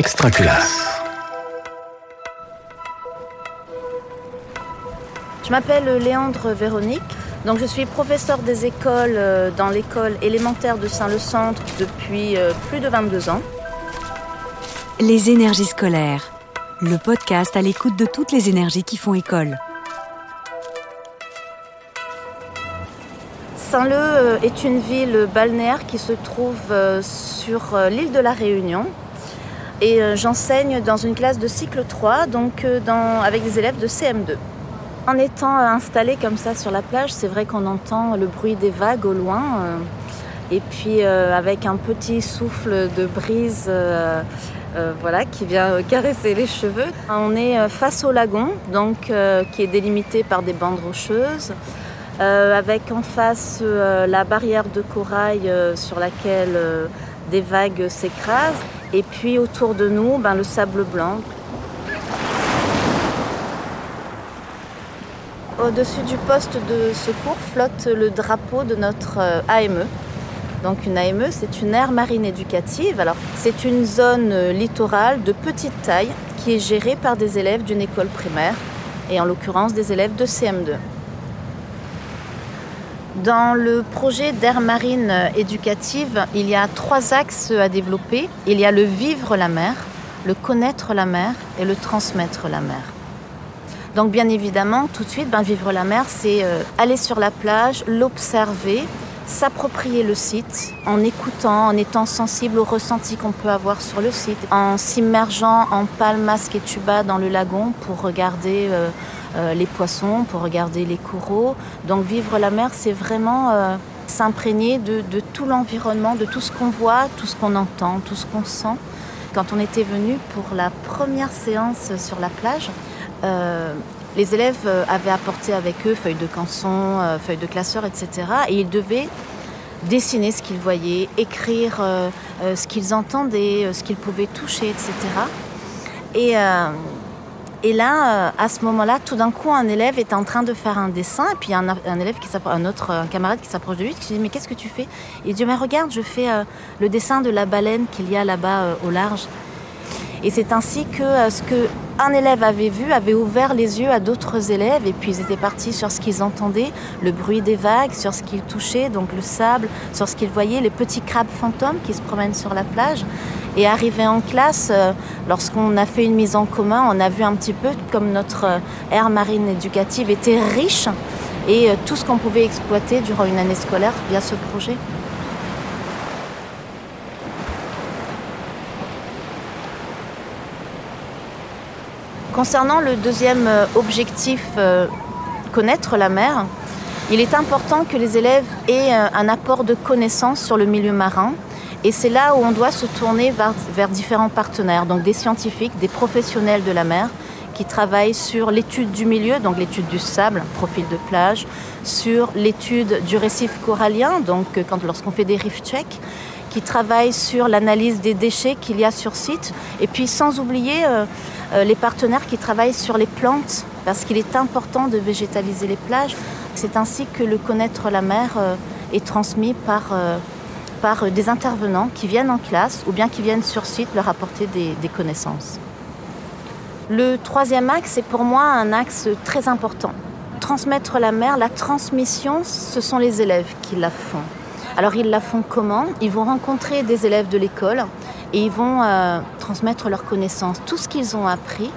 Extraculasse. Je m'appelle Léandre Véronique. Donc je suis professeur des écoles euh, dans l'école élémentaire de Saint-Le-Centre depuis euh, plus de 22 ans. Les énergies scolaires, le podcast à l'écoute de toutes les énergies qui font école. Saint-Leu euh, est une ville balnéaire qui se trouve sur l'île de la Réunion. Et j'enseigne dans une classe de cycle 3, donc avec des élèves de CM2. En étant installé comme ça sur la plage, c'est vrai qu'on entend le bruit des vagues au loin. Euh, et puis euh, avec un petit souffle de brise euh, voilà, qui vient caresser les cheveux. On est face au lagon, donc, qui est délimité par des bandes rocheuses. avec en face la barrière de corail sur laquelle des vagues s'écrasent. Et puis autour de nous, ben, le sable blanc Au-dessus du poste de secours flotte le drapeau de notre euh, AME. Donc une AME, c'est une aire marine éducative. Alors c'est une zone euh, littorale de petite taille qui est gérée par des élèves d'une école primaire et en l'occurrence des élèves de CM2. Dans le projet d'aire marine éducative, il y a trois axes à développer. Il y a le vivre la mer, le connaître la mer et le transmettre la mer. Donc bien évidemment, tout de suite, ben, vivre la mer, c'est euh, aller sur la plage, l'observer, s'approprier le site en écoutant, en étant sensible aux ressentis qu'on peut avoir sur le site, en s'immergeant en palme, masque et tuba dans le lagon pour regarder euh, euh, les poissons, pour regarder les coraux. Donc vivre la mer, c'est vraiment s'imprégner de, tout l'environnement, de tout ce qu'on voit, tout ce qu'on entend, tout ce qu'on sent. Quand on était venu pour la première séance sur la plage, euh, les élèves euh, avaient apporté avec eux feuilles de canson, euh, feuilles de classeur, etc. Et ils devaient dessiner ce qu'ils voyaient, écrire ce qu'ils entendaient, ce qu'ils pouvaient toucher, etc. Et, là, à ce moment-là, tout d'un coup, un élève est en train de faire un dessin, et puis un, élève un autre camarade qui s'approche de lui, qui dit mais qu'est-ce que tu fais? Il dit mais regarde, je fais le dessin de la baleine qu'il y a là-bas au large. Et c'est ainsi que ce que un élève avait vu, avait ouvert les yeux à d'autres élèves et puis ils étaient partis sur ce qu'ils entendaient, le bruit des vagues, sur ce qu'ils touchaient, donc le sable, sur ce qu'ils voyaient, les petits crabes fantômes qui se promènent sur la plage. Et arrivé en classe, euh, lorsqu'on a fait une mise en commun, on a vu un petit peu comme notre euh, aire marine éducative était riche et euh, tout ce qu'on pouvait exploiter durant une année scolaire via ce projet. Concernant le deuxième euh, objectif, euh, connaître la mer, il est important que les élèves aient euh, un apport de connaissances sur le milieu marin. Et c'est là où on doit se tourner vers, différents partenaires, donc des scientifiques, des professionnels de la mer, qui travaillent sur l'étude du milieu, donc l'étude du sable, profil de plage, sur l'étude du récif corallien, donc lorsqu'on fait des reef checks, qui travaillent sur l'analyse des déchets qu'il y a sur site, et puis sans oublier euh, les partenaires qui travaillent sur les plantes, parce qu'il est important de végétaliser les plages. C'est ainsi que le connaître la mer euh, est transmis par, euh, par des intervenants qui viennent en classe ou bien qui viennent sur site leur apporter des, des connaissances. Le troisième axe est pour moi un axe très important. Transmettre la mer, la transmission, ce sont les élèves qui la font. Alors ils la font comment? Ils vont rencontrer des élèves de l'école et ils vont euh, transmettre leurs connaissances. Tout ce qu'ils ont appris,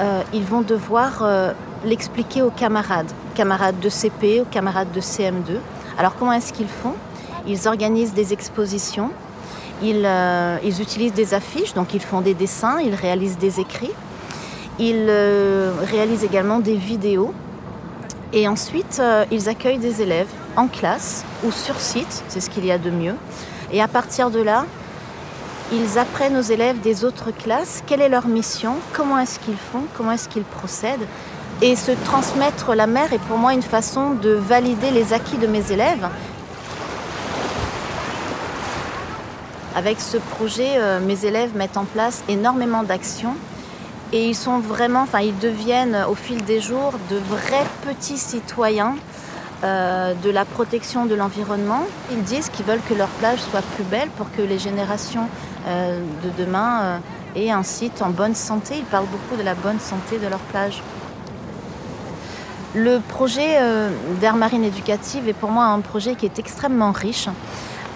euh, ils vont devoir euh, l'expliquer aux camarades, camarades de CP, aux camarades de CM2. Alors comment est-ce qu'ils font? Ils organisent des expositions, ils, ils, utilisent des affiches, donc ils font des dessins, ils réalisent des écrits, ils réalisent également des vidéos. Et ensuite ils accueillent des élèves en classe ou sur site, c'est ce qu'il y a de mieux. Et à partir de là, ils apprennent aux élèves des autres classes quelle est leur mission, comment est-ce qu'ils font, comment est-ce qu'ils procèdent. Et se transmettre la mer est pour moi une façon de valider les acquis de mes élèves. Avec ce projet, euh, mes élèves mettent en place énormément d'actions et ils sont ils deviennent au fil des jours de vrais petits citoyens euh, de la protection de l'environnement. Ils disent qu'ils veulent que leur plage soit plus belle pour que les générations euh, de demain euh, et un site en bonne santé. Ils parlent beaucoup de la bonne santé de leur plage. Le projet d'Air Marine Éducative est pour moi un projet qui est extrêmement riche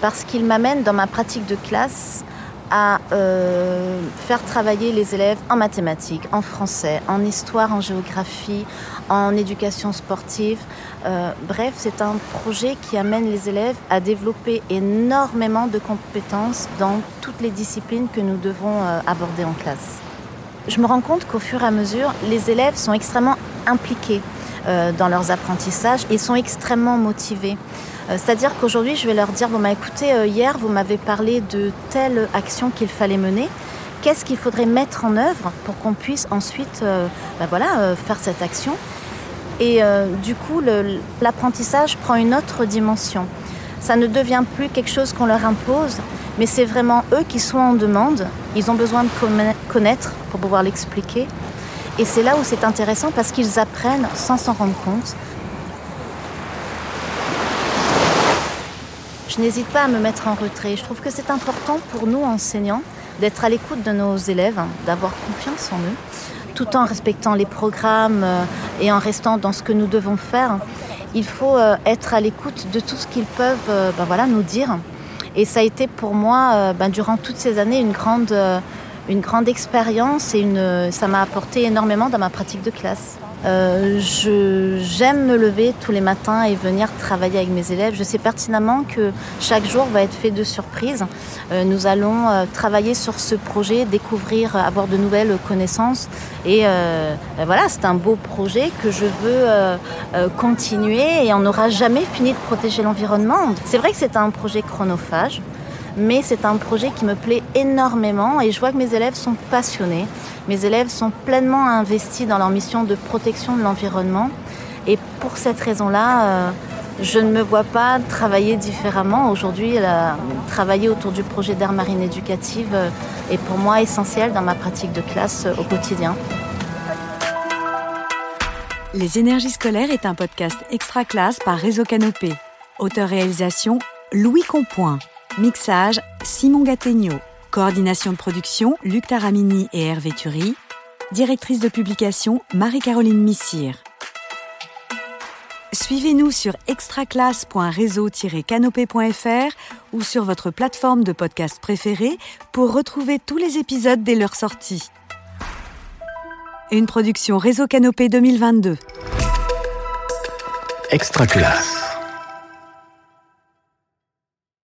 parce qu'il m'amène dans ma pratique de classe à faire travailler les élèves en mathématiques, en français, en histoire, en géographie, en éducation sportive. Euh, bref, c'est un projet qui amène les élèves à développer énormément de compétences dans toutes les disciplines que nous devons euh, aborder en classe. Je me rends compte qu'au fur et à mesure, les élèves sont extrêmement impliqués dans leurs apprentissages et sont extrêmement motivés. Euh, c'est-à-dire qu'aujourd'hui, je vais leur dire, bon, bah, écoutez, euh, hier, vous m'avez parlé de telle action qu'il fallait mener. Qu'est-ce qu'il faudrait mettre en œuvre pour qu'on puisse ensuite euh, bah, voilà, faire cette action Et du coup, l'apprentissage prend une autre dimension. Ça ne devient plus quelque chose qu'on leur impose, mais c'est vraiment eux qui sont en demande. Ils ont besoin de connaître pour pouvoir l'expliquer. Et c'est là où c'est intéressant parce qu'ils apprennent sans s'en rendre compte. je n'hésite pas à me mettre en retrait. Je trouve que c'est important pour nous, enseignants, d'être à l'écoute de nos élèves, d'avoir confiance en eux, tout en respectant les programmes euh, et en restant dans ce que nous devons faire. Il faut euh, être à l'écoute de tout ce qu'ils peuvent euh, ben voilà, nous dire. Et ça a été pour moi, ben, durant toutes ces années, une grande, expérience et ça m'a apporté énormément dans ma pratique de classe. Euh, j'aime me lever tous les matins et venir travailler avec mes élèves. Je sais pertinemment que chaque jour va être fait de surprises. Euh, nous allons euh, travailler sur ce projet, découvrir, avoir de nouvelles connaissances. Et ben voilà, c'est un beau projet que je veux continuer et on n'aura jamais fini de protéger l'environnement. C'est vrai que c'est un projet chronophage mais c'est un projet qui me plaît énormément et je vois que mes élèves sont passionnés. Mes élèves sont pleinement investis dans leur mission de protection de l'environnement et pour cette raison-là, euh, je ne me vois pas travailler différemment. Aujourd'hui, travailler autour du projet d'air marine éducative euh, est pour moi essentiel dans ma pratique de classe euh, au quotidien. Les énergies scolaires est un podcast extra classe par Réseau Canopé. Auteur-réalisation Louis Compoint. Mixage, Simon Gattegno. Coordination de production, Luc Taramini et Hervé Thury. Directrice de publication, Marie-Caroline Missire. Suivez-nous sur extraclasse.réseau-canopé.fr ou sur votre plateforme de podcast préférée pour retrouver tous les épisodes dès leur sortie. Une production Réseau Canopé 2022. Extraclasse.